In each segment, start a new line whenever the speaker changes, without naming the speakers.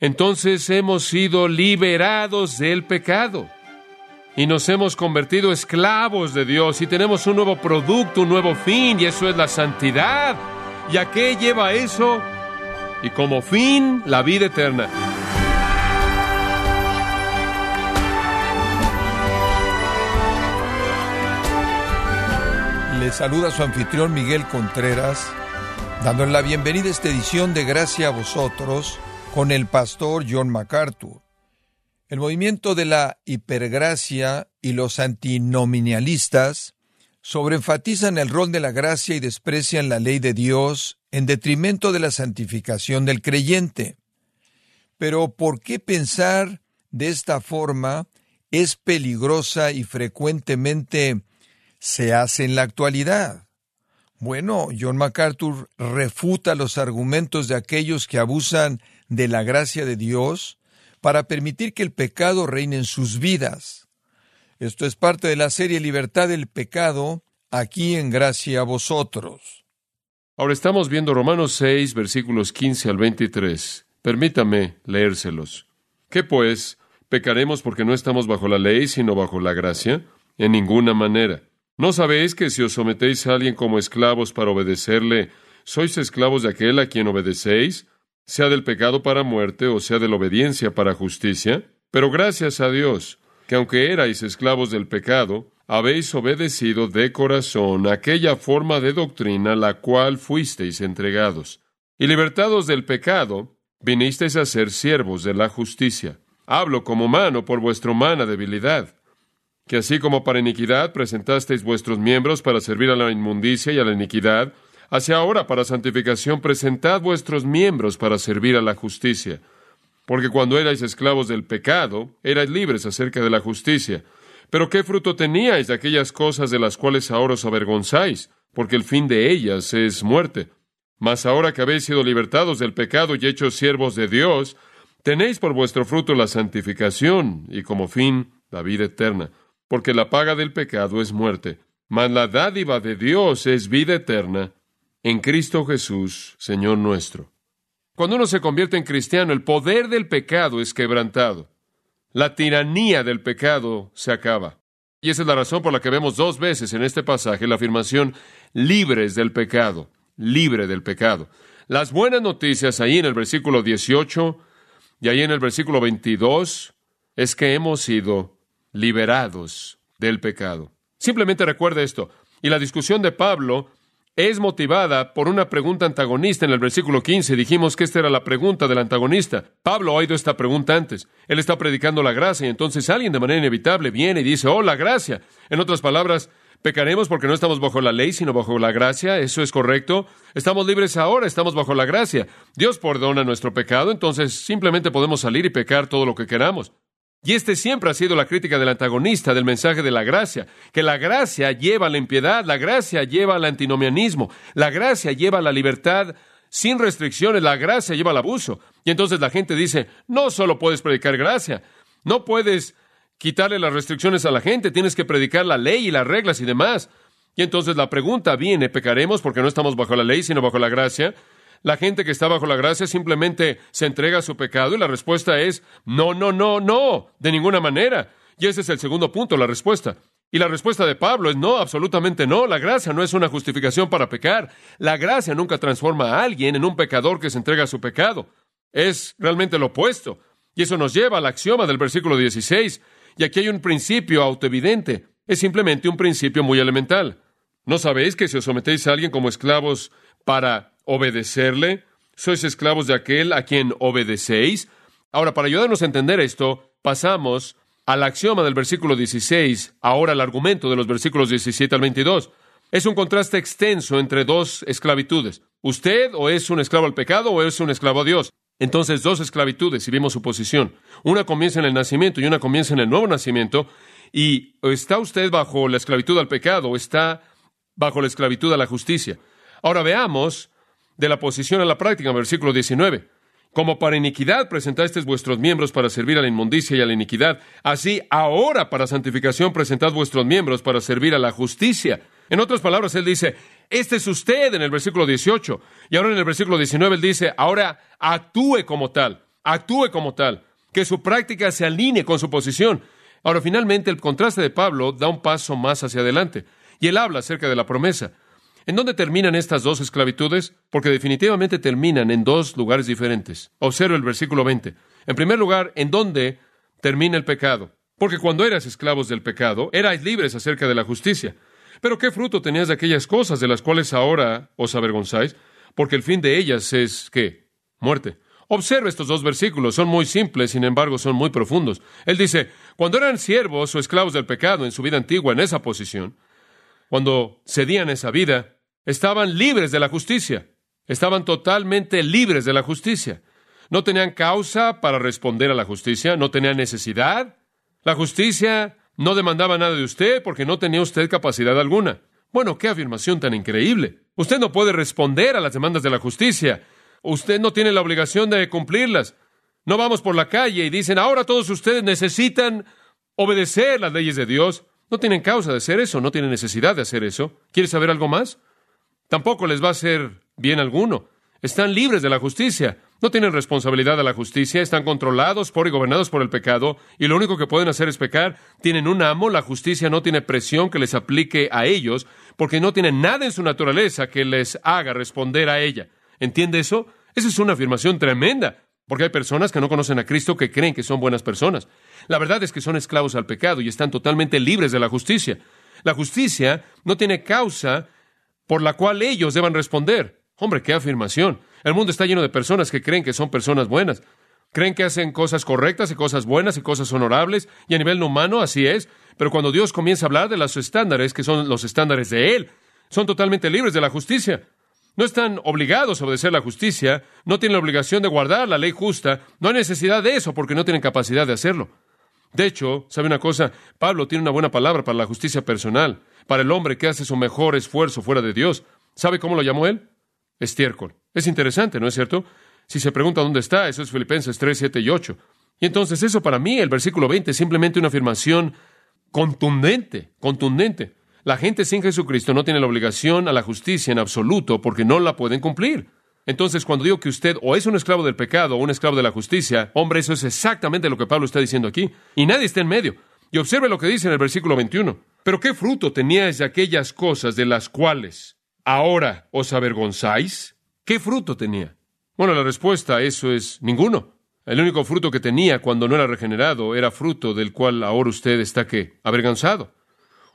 entonces hemos sido liberados del pecado y nos hemos convertido esclavos de Dios y tenemos un nuevo producto, un nuevo fin y eso es la santidad. ¿Y a qué lleva eso? Y como fin, la vida eterna.
Le saluda su anfitrión Miguel Contreras, dándole la bienvenida a esta edición de Gracia a vosotros con el pastor John MacArthur. El movimiento de la hipergracia y los antinominalistas sobreenfatizan el rol de la gracia y desprecian la ley de Dios en detrimento de la santificación del creyente. Pero ¿por qué pensar de esta forma es peligrosa y frecuentemente se hace en la actualidad? Bueno, John MacArthur refuta los argumentos de aquellos que abusan de la gracia de Dios para permitir que el pecado reine en sus vidas. Esto es parte de la serie Libertad del Pecado, aquí en Gracia a vosotros.
Ahora estamos viendo Romanos 6, versículos 15 al 23. Permítame leérselos. ¿Qué pues? ¿Pecaremos porque no estamos bajo la ley, sino bajo la gracia? En ninguna manera. ¿No sabéis que si os sometéis a alguien como esclavos para obedecerle, sois esclavos de aquel a quien obedecéis, sea del pecado para muerte o sea de la obediencia para justicia? Pero gracias a Dios, que aunque erais esclavos del pecado, habéis obedecido de corazón aquella forma de doctrina la cual fuisteis entregados. Y libertados del pecado, vinisteis a ser siervos de la justicia. Hablo como mano por vuestra humana debilidad que así como para iniquidad presentasteis vuestros miembros para servir a la inmundicia y a la iniquidad, así ahora para santificación presentad vuestros miembros para servir a la justicia. Porque cuando erais esclavos del pecado, erais libres acerca de la justicia. Pero ¿qué fruto teníais de aquellas cosas de las cuales ahora os avergonzáis? Porque el fin de ellas es muerte. Mas ahora que habéis sido libertados del pecado y hechos siervos de Dios, tenéis por vuestro fruto la santificación y como fin la vida eterna porque la paga del pecado es muerte, mas la dádiva de Dios es vida eterna en Cristo Jesús, Señor nuestro. Cuando uno se convierte en cristiano, el poder del pecado es quebrantado. La tiranía del pecado se acaba. Y esa es la razón por la que vemos dos veces en este pasaje la afirmación libres del pecado, libre del pecado. Las buenas noticias ahí en el versículo 18 y ahí en el versículo 22 es que hemos sido liberados del pecado. Simplemente recuerda esto. Y la discusión de Pablo es motivada por una pregunta antagonista en el versículo 15. Dijimos que esta era la pregunta del antagonista. Pablo ha oído esta pregunta antes. Él está predicando la gracia y entonces alguien de manera inevitable viene y dice, oh, la gracia. En otras palabras, pecaremos porque no estamos bajo la ley, sino bajo la gracia. ¿Eso es correcto? Estamos libres ahora, estamos bajo la gracia. Dios perdona nuestro pecado, entonces simplemente podemos salir y pecar todo lo que queramos. Y este siempre ha sido la crítica del antagonista del mensaje de la gracia, que la gracia lleva a la impiedad, la gracia lleva al antinomianismo, la gracia lleva a la libertad sin restricciones, la gracia lleva al abuso. Y entonces la gente dice, no solo puedes predicar gracia, no puedes quitarle las restricciones a la gente, tienes que predicar la ley y las reglas y demás. Y entonces la pregunta viene, ¿pecaremos porque no estamos bajo la ley, sino bajo la gracia? La gente que está bajo la gracia simplemente se entrega a su pecado y la respuesta es no, no, no, no, de ninguna manera. Y ese es el segundo punto, la respuesta. Y la respuesta de Pablo es no, absolutamente no. La gracia no es una justificación para pecar. La gracia nunca transforma a alguien en un pecador que se entrega a su pecado. Es realmente lo opuesto. Y eso nos lleva al axioma del versículo 16. Y aquí hay un principio autoevidente. Es simplemente un principio muy elemental. ¿No sabéis que si os sometéis a alguien como esclavos para obedecerle? ¿Sois esclavos de aquel a quien obedecéis? Ahora, para ayudarnos a entender esto, pasamos al axioma del versículo 16, ahora el argumento de los versículos 17 al 22. Es un contraste extenso entre dos esclavitudes. Usted o es un esclavo al pecado o es un esclavo a Dios. Entonces, dos esclavitudes, si vimos su posición. Una comienza en el nacimiento y una comienza en el nuevo nacimiento. Y está usted bajo la esclavitud al pecado o está bajo la esclavitud a la justicia. Ahora veamos de la posición a la práctica, versículo 19. Como para iniquidad presentasteis vuestros miembros para servir a la inmundicia y a la iniquidad, así ahora para santificación presentad vuestros miembros para servir a la justicia. En otras palabras, él dice, este es usted en el versículo 18. Y ahora en el versículo 19 él dice, ahora actúe como tal. actúe como tal, que su práctica se alinee con su posición. Ahora, finalmente, el contraste de Pablo da un paso más hacia adelante, y él habla acerca de la promesa. ¿En dónde terminan estas dos esclavitudes? Porque definitivamente terminan en dos lugares diferentes. Observa el versículo 20. En primer lugar, ¿en dónde termina el pecado? Porque cuando eras esclavos del pecado, erais libres acerca de la justicia. Pero ¿qué fruto tenías de aquellas cosas de las cuales ahora os avergonzáis? Porque el fin de ellas es, ¿qué? Muerte. Observa estos dos versículos, son muy simples, sin embargo son muy profundos. Él dice, cuando eran siervos o esclavos del pecado en su vida antigua, en esa posición, cuando cedían esa vida, estaban libres de la justicia, estaban totalmente libres de la justicia. No tenían causa para responder a la justicia, no tenían necesidad. La justicia no demandaba nada de usted porque no tenía usted capacidad alguna. Bueno, qué afirmación tan increíble. Usted no puede responder a las demandas de la justicia. Usted no tiene la obligación de cumplirlas. No vamos por la calle y dicen, ahora todos ustedes necesitan obedecer las leyes de Dios. No tienen causa de hacer eso, no tienen necesidad de hacer eso. ¿Quiere saber algo más? Tampoco les va a hacer bien alguno. Están libres de la justicia. No tienen responsabilidad de la justicia, están controlados por y gobernados por el pecado, y lo único que pueden hacer es pecar. Tienen un amo, la justicia no tiene presión que les aplique a ellos, porque no tienen nada en su naturaleza que les haga responder a ella. ¿Entiende eso? Esa es una afirmación tremenda, porque hay personas que no conocen a Cristo que creen que son buenas personas. La verdad es que son esclavos al pecado y están totalmente libres de la justicia. La justicia no tiene causa por la cual ellos deban responder. Hombre, qué afirmación. El mundo está lleno de personas que creen que son personas buenas. Creen que hacen cosas correctas y cosas buenas y cosas honorables, y a nivel humano así es, pero cuando Dios comienza a hablar de los estándares, que son los estándares de Él, son totalmente libres de la justicia. No están obligados a obedecer la justicia, no tienen la obligación de guardar la ley justa, no hay necesidad de eso porque no tienen capacidad de hacerlo. De hecho, ¿sabe una cosa? Pablo tiene una buena palabra para la justicia personal, para el hombre que hace su mejor esfuerzo fuera de Dios. ¿Sabe cómo lo llamó él? Estiércol. Es interesante, ¿no es cierto? Si se pregunta dónde está, eso es Filipenses 3, 7 y 8. Y entonces eso para mí, el versículo 20, es simplemente una afirmación contundente, contundente. La gente sin Jesucristo no tiene la obligación a la justicia en absoluto porque no la pueden cumplir. Entonces, cuando digo que usted o es un esclavo del pecado o un esclavo de la justicia, hombre, eso es exactamente lo que Pablo está diciendo aquí. Y nadie está en medio. Y observe lo que dice en el versículo 21. Pero ¿qué fruto teníais de aquellas cosas de las cuales ahora os avergonzáis? ¿Qué fruto tenía? Bueno, la respuesta a eso es ninguno. El único fruto que tenía cuando no era regenerado era fruto del cual ahora usted está que avergonzado.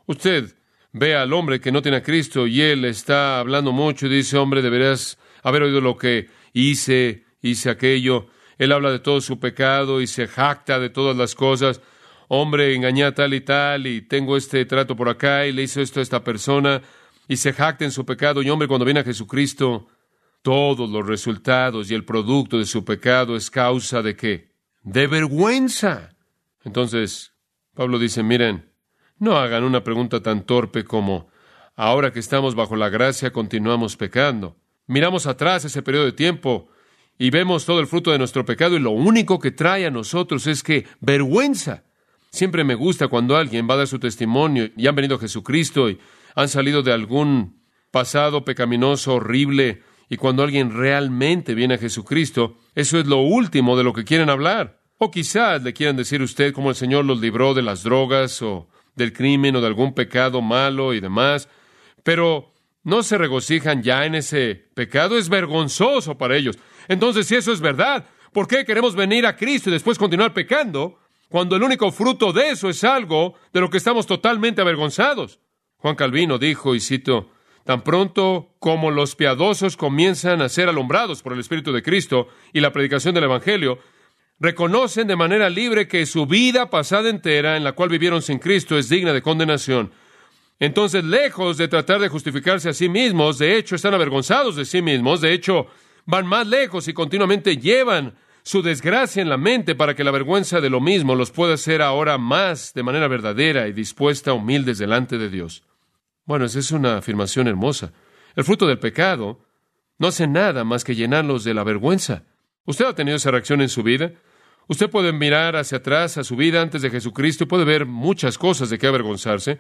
Usted ve al hombre que no tiene a Cristo y él está hablando mucho y dice, hombre, deberías haber oído lo que hice, hice aquello. Él habla de todo su pecado y se jacta de todas las cosas. Hombre, engañé tal y tal y tengo este trato por acá y le hizo esto a esta persona y se jacta en su pecado. Y hombre, cuando viene a Jesucristo, todos los resultados y el producto de su pecado es causa de qué? De vergüenza. Entonces, Pablo dice, miren, no hagan una pregunta tan torpe como, ahora que estamos bajo la gracia, continuamos pecando. Miramos atrás ese periodo de tiempo y vemos todo el fruto de nuestro pecado y lo único que trae a nosotros es que vergüenza. Siempre me gusta cuando alguien va a dar su testimonio y han venido a Jesucristo y han salido de algún pasado pecaminoso horrible y cuando alguien realmente viene a Jesucristo, eso es lo último de lo que quieren hablar. O quizás le quieran decir usted cómo el Señor los libró de las drogas o del crimen o de algún pecado malo y demás, pero no se regocijan ya en ese pecado, es vergonzoso para ellos. Entonces, si eso es verdad, ¿por qué queremos venir a Cristo y después continuar pecando cuando el único fruto de eso es algo de lo que estamos totalmente avergonzados? Juan Calvino dijo, y cito, tan pronto como los piadosos comienzan a ser alumbrados por el Espíritu de Cristo y la predicación del Evangelio, reconocen de manera libre que su vida pasada entera, en la cual vivieron sin Cristo, es digna de condenación. Entonces, lejos de tratar de justificarse a sí mismos, de hecho, están avergonzados de sí mismos, de hecho, van más lejos y continuamente llevan su desgracia en la mente para que la vergüenza de lo mismo los pueda hacer ahora más de manera verdadera y dispuesta, humildes delante de Dios. Bueno, esa es una afirmación hermosa. El fruto del pecado no hace nada más que llenarlos de la vergüenza. ¿Usted ha tenido esa reacción en su vida? Usted puede mirar hacia atrás a su vida antes de Jesucristo y puede ver muchas cosas de qué avergonzarse.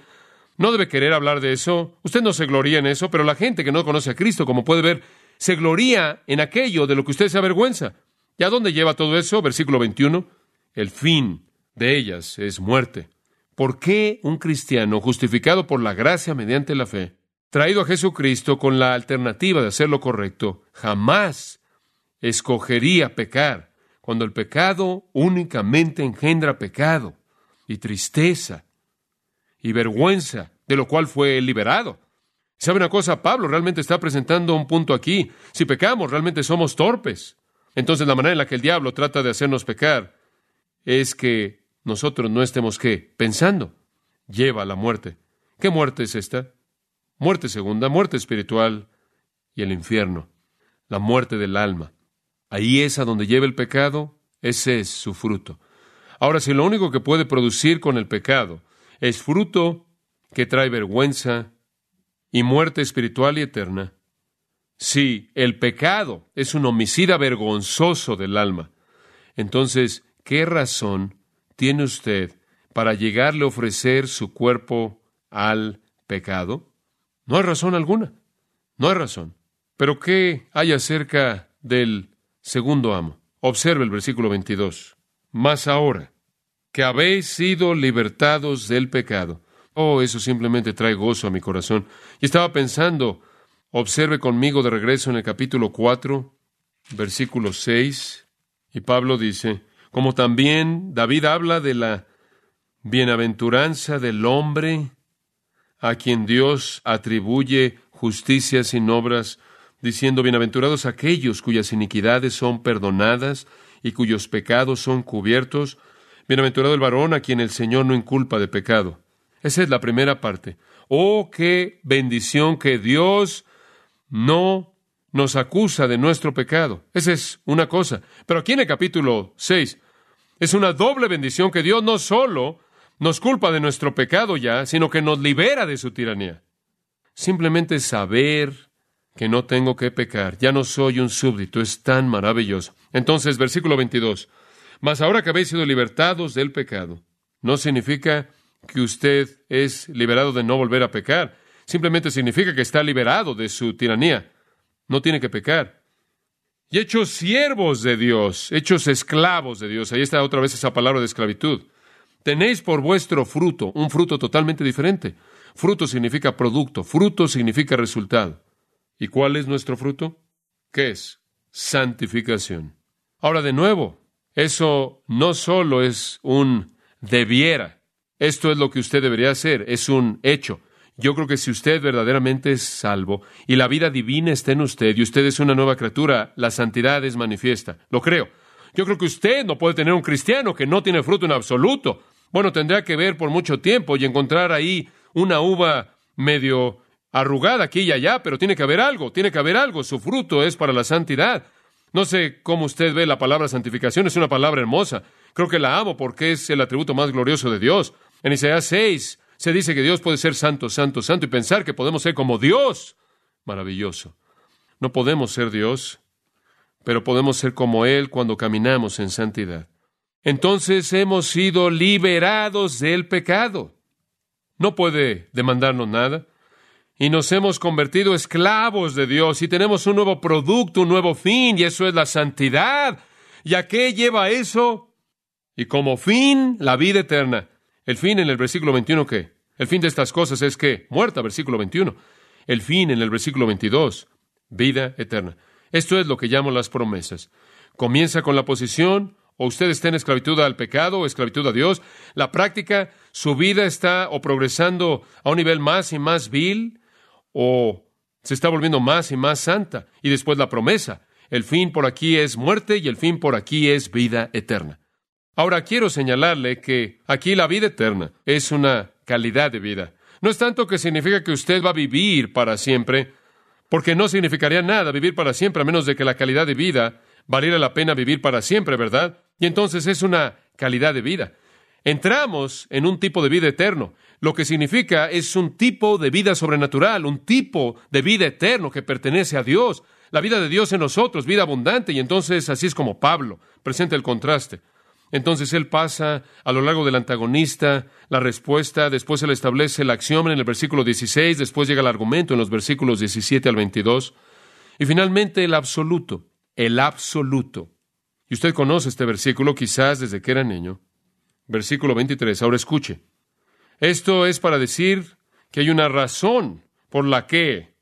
No debe querer hablar de eso. Usted no se gloría en eso, pero la gente que no conoce a Cristo, como puede ver, se gloría en aquello de lo que usted se avergüenza. ¿Y a dónde lleva todo eso? Versículo 21. El fin de ellas es muerte. ¿Por qué un cristiano justificado por la gracia mediante la fe, traído a Jesucristo con la alternativa de hacer lo correcto, jamás escogería pecar, cuando el pecado únicamente engendra pecado y tristeza y vergüenza, de lo cual fue liberado? ¿Sabe una cosa? Pablo realmente está presentando un punto aquí. Si pecamos, realmente somos torpes. Entonces la manera en la que el diablo trata de hacernos pecar es que nosotros no estemos qué? Pensando. Lleva a la muerte. ¿Qué muerte es esta? Muerte segunda, muerte espiritual y el infierno. La muerte del alma. Ahí es a donde lleva el pecado, ese es su fruto. Ahora, si lo único que puede producir con el pecado es fruto que trae vergüenza y muerte espiritual y eterna, si el pecado es un homicida vergonzoso del alma, entonces, ¿qué razón tiene usted para llegarle a ofrecer su cuerpo al pecado? No hay razón alguna. No hay razón. Pero ¿qué hay acerca del segundo amo? Observe el versículo 22. Mas ahora que habéis sido libertados del pecado. Oh, eso simplemente trae gozo a mi corazón. Y estaba pensando, observe conmigo de regreso en el capítulo 4, versículo 6, y Pablo dice, como también David habla de la bienaventuranza del hombre a quien Dios atribuye justicia sin obras, diciendo, bienaventurados aquellos cuyas iniquidades son perdonadas y cuyos pecados son cubiertos, bienaventurado el varón a quien el Señor no inculpa de pecado. Esa es la primera parte. Oh, qué bendición que Dios no nos acusa de nuestro pecado. Esa es una cosa. Pero aquí en el capítulo 6 es una doble bendición que Dios no solo nos culpa de nuestro pecado ya, sino que nos libera de su tiranía. Simplemente saber que no tengo que pecar, ya no soy un súbdito, es tan maravilloso. Entonces, versículo 22, mas ahora que habéis sido libertados del pecado, no significa que usted es liberado de no volver a pecar, simplemente significa que está liberado de su tiranía, no tiene que pecar y hechos siervos de Dios, hechos esclavos de Dios. Ahí está otra vez esa palabra de esclavitud. Tenéis por vuestro fruto un fruto totalmente diferente. Fruto significa producto, fruto significa resultado. ¿Y cuál es nuestro fruto? ¿Qué es? Santificación. Ahora, de nuevo, eso no solo es un debiera, esto es lo que usted debería hacer, es un hecho. Yo creo que si usted verdaderamente es salvo y la vida divina está en usted y usted es una nueva criatura, la santidad es manifiesta. Lo creo. Yo creo que usted no puede tener un cristiano que no tiene fruto en absoluto. Bueno, tendrá que ver por mucho tiempo y encontrar ahí una uva medio arrugada aquí y allá, pero tiene que haber algo, tiene que haber algo. Su fruto es para la santidad. No sé cómo usted ve la palabra santificación, es una palabra hermosa. Creo que la amo porque es el atributo más glorioso de Dios. En Isaías 6, se dice que Dios puede ser santo, santo, santo y pensar que podemos ser como Dios. Maravilloso. No podemos ser Dios, pero podemos ser como Él cuando caminamos en santidad. Entonces hemos sido liberados del pecado. No puede demandarnos nada. Y nos hemos convertido esclavos de Dios y tenemos un nuevo producto, un nuevo fin, y eso es la santidad. ¿Y a qué lleva eso? Y como fin, la vida eterna. El fin en el versículo 21, ¿qué? El fin de estas cosas es que, muerta, versículo 21. El fin en el versículo 22, vida eterna. Esto es lo que llamo las promesas. Comienza con la posición, o usted está en esclavitud al pecado o esclavitud a Dios. La práctica, su vida está o progresando a un nivel más y más vil, o se está volviendo más y más santa. Y después la promesa. El fin por aquí es muerte y el fin por aquí es vida eterna. Ahora quiero señalarle que aquí la vida eterna es una calidad de vida. No es tanto que significa que usted va a vivir para siempre, porque no significaría nada vivir para siempre a menos de que la calidad de vida valiera la pena vivir para siempre, ¿verdad? Y entonces es una calidad de vida. Entramos en un tipo de vida eterno, lo que significa es un tipo de vida sobrenatural, un tipo de vida eterno que pertenece a Dios, la vida de Dios en nosotros, vida abundante, y entonces así es como Pablo presenta el contraste. Entonces él pasa a lo largo del antagonista, la respuesta, después él establece la acción en el versículo 16, después llega el argumento en los versículos 17 al 22, y finalmente el absoluto, el absoluto. Y usted conoce este versículo quizás desde que era niño. Versículo 23. Ahora escuche. Esto es para decir que hay una razón por la que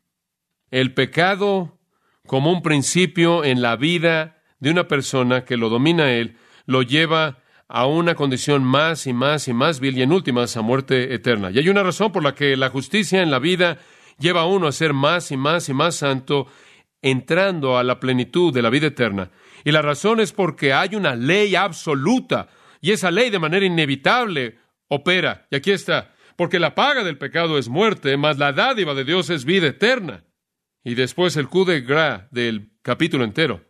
el pecado, como un principio en la vida de una persona que lo domina él, lo lleva a una condición más y más y más vil y en últimas a muerte eterna. Y hay una razón por la que la justicia en la vida lleva a uno a ser más y más y más santo, entrando a la plenitud de la vida eterna. Y la razón es porque hay una ley absoluta, y esa ley de manera inevitable opera. Y aquí está, porque la paga del pecado es muerte, mas la dádiva de Dios es vida eterna. Y después el coup de gras del capítulo entero.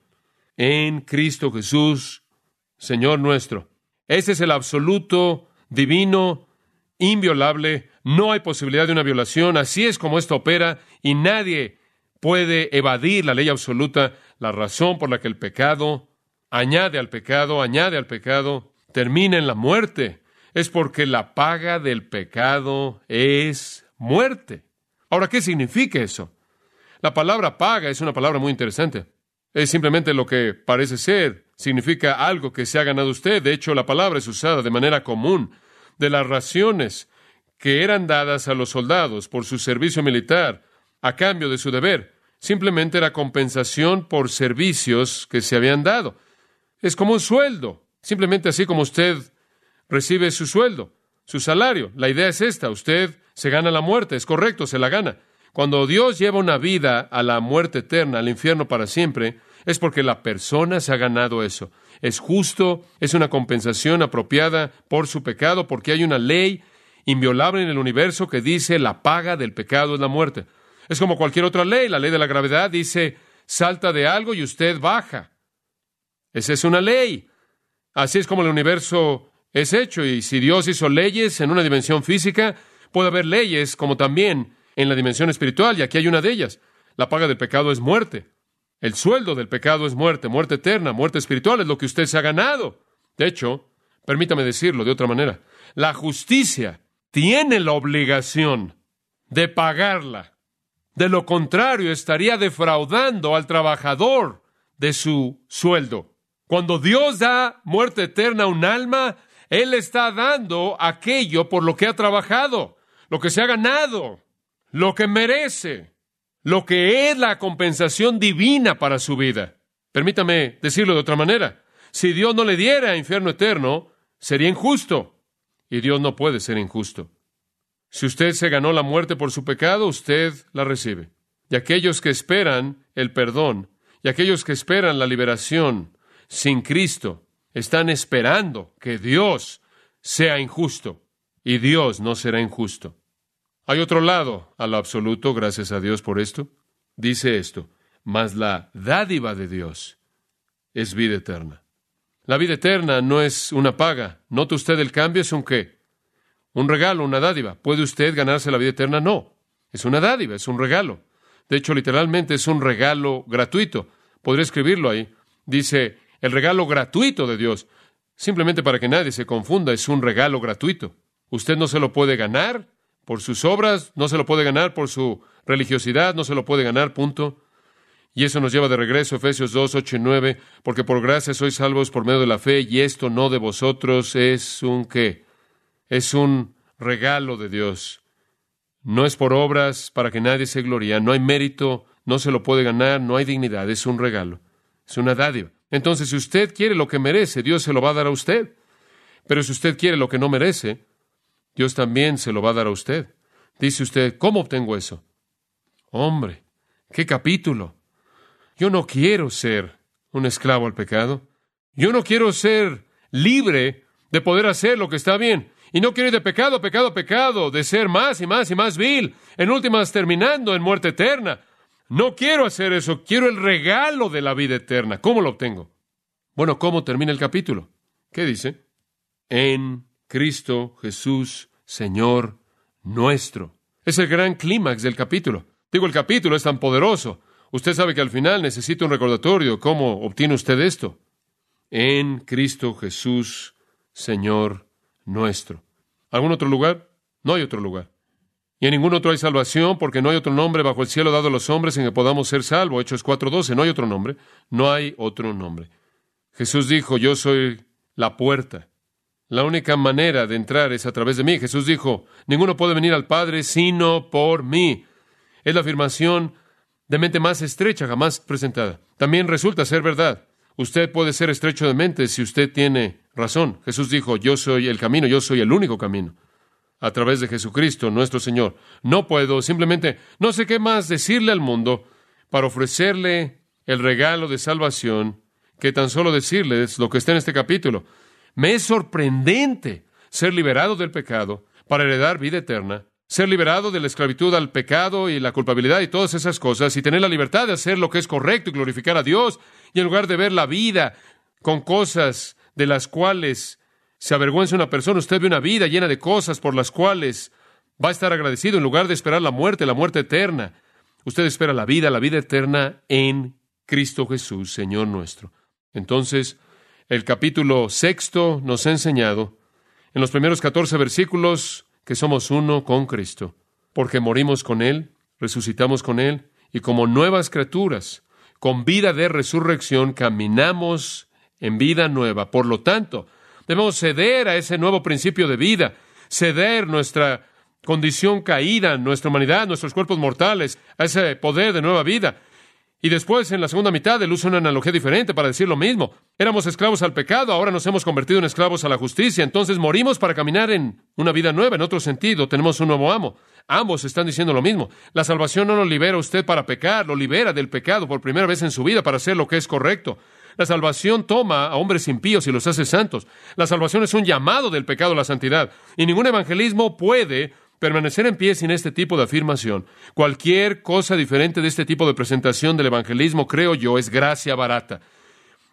En Cristo Jesús, Señor nuestro. Ese es el absoluto, divino, inviolable. No hay posibilidad de una violación. Así es como esto opera y nadie puede evadir la ley absoluta, la razón por la que el pecado añade al pecado, añade al pecado, termina en la muerte. Es porque la paga del pecado es muerte. Ahora, ¿qué significa eso? La palabra paga es una palabra muy interesante. Es simplemente lo que parece ser. Significa algo que se ha ganado usted. De hecho, la palabra es usada de manera común. De las raciones que eran dadas a los soldados por su servicio militar a cambio de su deber. Simplemente era compensación por servicios que se habían dado. Es como un sueldo. Simplemente así como usted recibe su sueldo, su salario. La idea es esta. Usted se gana la muerte. Es correcto, se la gana. Cuando Dios lleva una vida a la muerte eterna, al infierno para siempre, es porque la persona se ha ganado eso. Es justo, es una compensación apropiada por su pecado, porque hay una ley inviolable en el universo que dice la paga del pecado es la muerte. Es como cualquier otra ley. La ley de la gravedad dice salta de algo y usted baja. Esa es una ley. Así es como el universo es hecho. Y si Dios hizo leyes en una dimensión física, puede haber leyes como también en la dimensión espiritual, y aquí hay una de ellas. La paga del pecado es muerte. El sueldo del pecado es muerte, muerte eterna, muerte espiritual es lo que usted se ha ganado. De hecho, permítame decirlo de otra manera, la justicia tiene la obligación de pagarla. De lo contrario, estaría defraudando al trabajador de su sueldo. Cuando Dios da muerte eterna a un alma, Él está dando aquello por lo que ha trabajado, lo que se ha ganado lo que merece, lo que es la compensación divina para su vida. Permítame decirlo de otra manera. Si Dios no le diera infierno eterno, sería injusto. Y Dios no puede ser injusto. Si usted se ganó la muerte por su pecado, usted la recibe. Y aquellos que esperan el perdón, y aquellos que esperan la liberación sin Cristo, están esperando que Dios sea injusto. Y Dios no será injusto. Hay otro lado a lo absoluto, gracias a Dios por esto. Dice esto, mas la dádiva de Dios es vida eterna. La vida eterna no es una paga. ¿Nota usted el cambio? ¿Es un qué? Un regalo, una dádiva. ¿Puede usted ganarse la vida eterna? No. Es una dádiva, es un regalo. De hecho, literalmente es un regalo gratuito. Podría escribirlo ahí. Dice, el regalo gratuito de Dios. Simplemente para que nadie se confunda, es un regalo gratuito. Usted no se lo puede ganar, por sus obras, no se lo puede ganar por su religiosidad, no se lo puede ganar, punto. Y eso nos lleva de regreso a Efesios 2, 8 y 9, porque por gracia sois salvos por medio de la fe, y esto no de vosotros es un qué, es un regalo de Dios. No es por obras para que nadie se gloria, no hay mérito, no se lo puede ganar, no hay dignidad, es un regalo, es una dádiva. Entonces, si usted quiere lo que merece, Dios se lo va a dar a usted. Pero si usted quiere lo que no merece, Dios también se lo va a dar a usted. Dice usted, ¿cómo obtengo eso? Hombre, qué capítulo. Yo no quiero ser un esclavo al pecado. Yo no quiero ser libre de poder hacer lo que está bien. Y no quiero ir de pecado pecado pecado, de ser más y más y más vil, en últimas terminando en muerte eterna. No quiero hacer eso, quiero el regalo de la vida eterna. ¿Cómo lo obtengo? Bueno, ¿cómo termina el capítulo? ¿Qué dice? En Cristo Jesús, Señor nuestro. Es el gran clímax del capítulo. Digo, el capítulo es tan poderoso. Usted sabe que al final necesita un recordatorio. ¿Cómo obtiene usted esto? En Cristo Jesús, Señor nuestro. ¿Algún otro lugar? No hay otro lugar. Y en ningún otro hay salvación, porque no hay otro nombre bajo el cielo dado a los hombres en que podamos ser salvos. Hechos 4.12, no hay otro nombre. No hay otro nombre. Jesús dijo, yo soy la puerta. La única manera de entrar es a través de mí. Jesús dijo, ninguno puede venir al Padre sino por mí. Es la afirmación de mente más estrecha jamás presentada. También resulta ser verdad. Usted puede ser estrecho de mente si usted tiene razón. Jesús dijo, yo soy el camino, yo soy el único camino. A través de Jesucristo, nuestro Señor. No puedo simplemente, no sé qué más decirle al mundo para ofrecerle el regalo de salvación que tan solo decirles lo que está en este capítulo. Me es sorprendente ser liberado del pecado para heredar vida eterna, ser liberado de la esclavitud al pecado y la culpabilidad y todas esas cosas, y tener la libertad de hacer lo que es correcto y glorificar a Dios, y en lugar de ver la vida con cosas de las cuales se avergüenza una persona, usted ve una vida llena de cosas por las cuales va a estar agradecido en lugar de esperar la muerte, la muerte eterna. Usted espera la vida, la vida eterna en Cristo Jesús, Señor nuestro. Entonces, el capítulo sexto nos ha enseñado, en los primeros catorce versículos, que somos uno con Cristo, porque morimos con Él, resucitamos con Él, y como nuevas criaturas, con vida de resurrección, caminamos en vida nueva. Por lo tanto, debemos ceder a ese nuevo principio de vida, ceder nuestra condición caída, nuestra humanidad, nuestros cuerpos mortales, a ese poder de nueva vida. Y después, en la segunda mitad, él usa una analogía diferente para decir lo mismo. Éramos esclavos al pecado, ahora nos hemos convertido en esclavos a la justicia. Entonces morimos para caminar en una vida nueva. En otro sentido, tenemos un nuevo amo. Ambos están diciendo lo mismo. La salvación no lo libera a usted para pecar, lo libera del pecado por primera vez en su vida para hacer lo que es correcto. La salvación toma a hombres impíos y los hace santos. La salvación es un llamado del pecado a la santidad. Y ningún evangelismo puede permanecer en pie sin este tipo de afirmación. Cualquier cosa diferente de este tipo de presentación del evangelismo, creo yo, es gracia barata.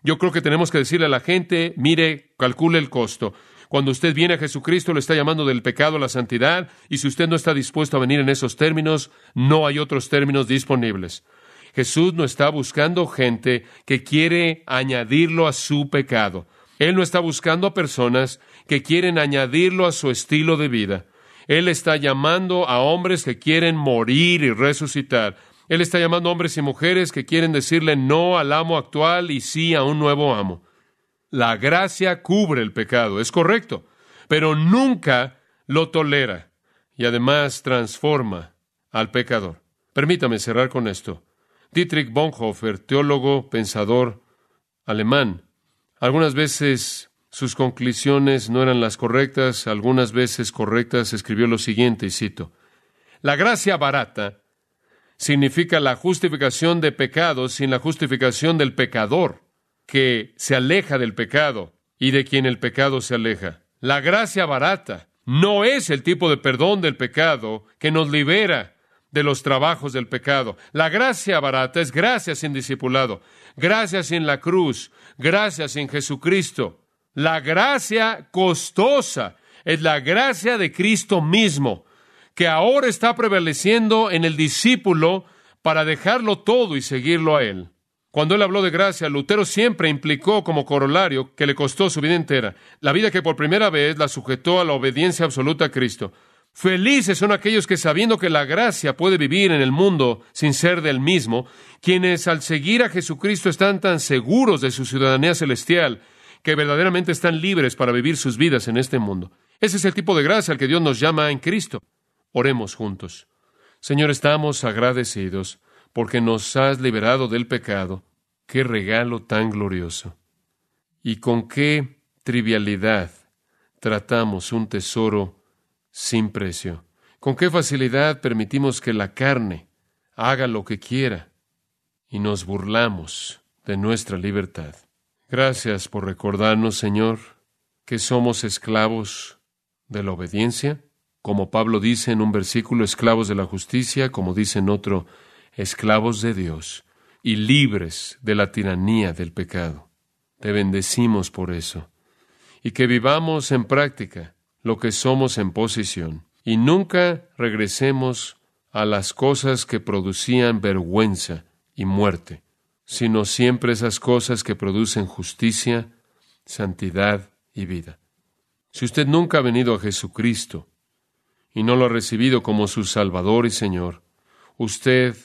Yo creo que tenemos que decirle a la gente, mire, calcule el costo. Cuando usted viene a Jesucristo, lo está llamando del pecado a la santidad, y si usted no está dispuesto a venir en esos términos, no hay otros términos disponibles. Jesús no está buscando gente que quiere añadirlo a su pecado. Él no está buscando a personas que quieren añadirlo a su estilo de vida. Él está llamando a hombres que quieren morir y resucitar. Él está llamando a hombres y mujeres que quieren decirle no al amo actual y sí a un nuevo amo. La gracia cubre el pecado, es correcto, pero nunca lo tolera y además transforma al pecador. Permítame cerrar con esto. Dietrich Bonhoeffer, teólogo, pensador alemán, algunas veces sus conclusiones no eran las correctas, algunas veces correctas, escribió lo siguiente, y cito, La gracia barata significa la justificación de pecados sin la justificación del pecador, que se aleja del pecado y de quien el pecado se aleja. La gracia barata no es el tipo de perdón del pecado que nos libera de los trabajos del pecado. La gracia barata es gracia sin discipulado, gracia sin la cruz, gracia sin Jesucristo. La gracia costosa es la gracia de Cristo mismo, que ahora está prevaleciendo en el discípulo para dejarlo todo y seguirlo a él. Cuando él habló de gracia, Lutero siempre implicó como corolario que le costó su vida entera, la vida que por primera vez la sujetó a la obediencia absoluta a Cristo. Felices son aquellos que sabiendo que la gracia puede vivir en el mundo sin ser del mismo, quienes al seguir a Jesucristo están tan seguros de su ciudadanía celestial que verdaderamente están libres para vivir sus vidas en este mundo. Ese es el tipo de gracia al que Dios nos llama en Cristo. Oremos juntos. Señor, estamos agradecidos porque nos has liberado del pecado. Qué regalo tan glorioso. Y con qué trivialidad tratamos un tesoro sin precio. Con qué facilidad permitimos que la carne haga lo que quiera y nos burlamos de nuestra libertad. Gracias por recordarnos, Señor, que somos esclavos de la obediencia, como Pablo dice en un versículo, esclavos de la justicia, como dice en otro, esclavos de Dios y libres de la tiranía del pecado. Te bendecimos por eso. Y que vivamos en práctica lo que somos en posición y nunca regresemos a las cosas que producían vergüenza y muerte sino siempre esas cosas que producen justicia, santidad y vida. Si usted nunca ha venido a Jesucristo y no lo ha recibido como su Salvador y Señor, usted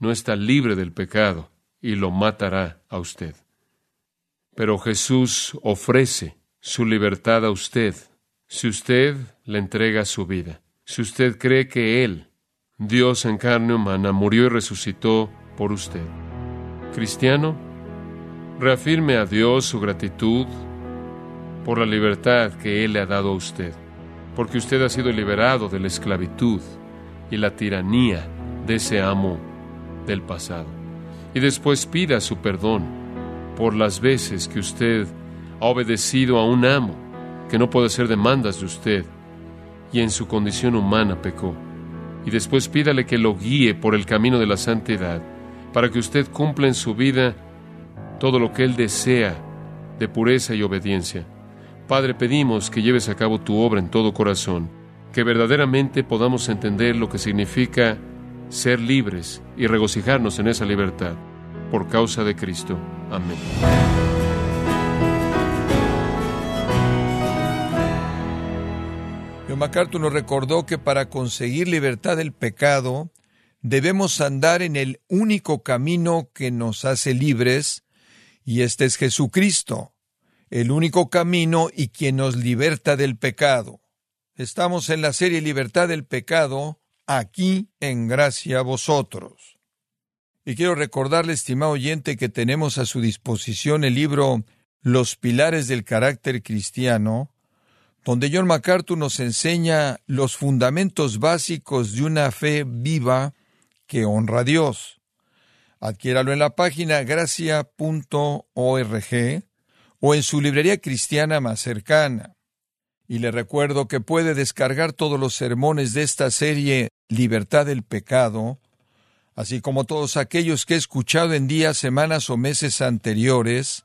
no está libre del pecado y lo matará a usted. Pero Jesús ofrece su libertad a usted si usted le entrega su vida. Si usted cree que Él, Dios en carne humana, murió y resucitó por usted. Cristiano, reafirme a Dios su gratitud por la libertad que Él le ha dado a usted, porque usted ha sido liberado de la esclavitud y la tiranía de ese amo del pasado. Y después pida su perdón por las veces que usted ha obedecido a un amo que no puede hacer demandas de usted y en su condición humana pecó. Y después pídale que lo guíe por el camino de la santidad, para que usted cumpla en su vida todo lo que Él desea de pureza y obediencia. Padre, pedimos que lleves a cabo tu obra en todo corazón, que verdaderamente podamos entender lo que significa ser libres y regocijarnos en esa libertad, por causa de Cristo. Amén.
John nos recordó que para conseguir libertad del pecado debemos andar en el único camino que nos hace libres, y este es Jesucristo el único camino y quien nos liberta del pecado. Estamos en la serie Libertad del Pecado, aquí en Gracia a vosotros. Y quiero recordarle, estimado oyente, que tenemos a su disposición el libro Los Pilares del Carácter Cristiano, donde John MacArthur nos enseña los fundamentos básicos de una fe viva que honra a Dios. Adquiéralo en la página gracia.org o en su librería cristiana más cercana. Y le recuerdo que puede descargar todos los sermones de esta serie Libertad del Pecado, así como todos aquellos que he escuchado en días, semanas o meses anteriores,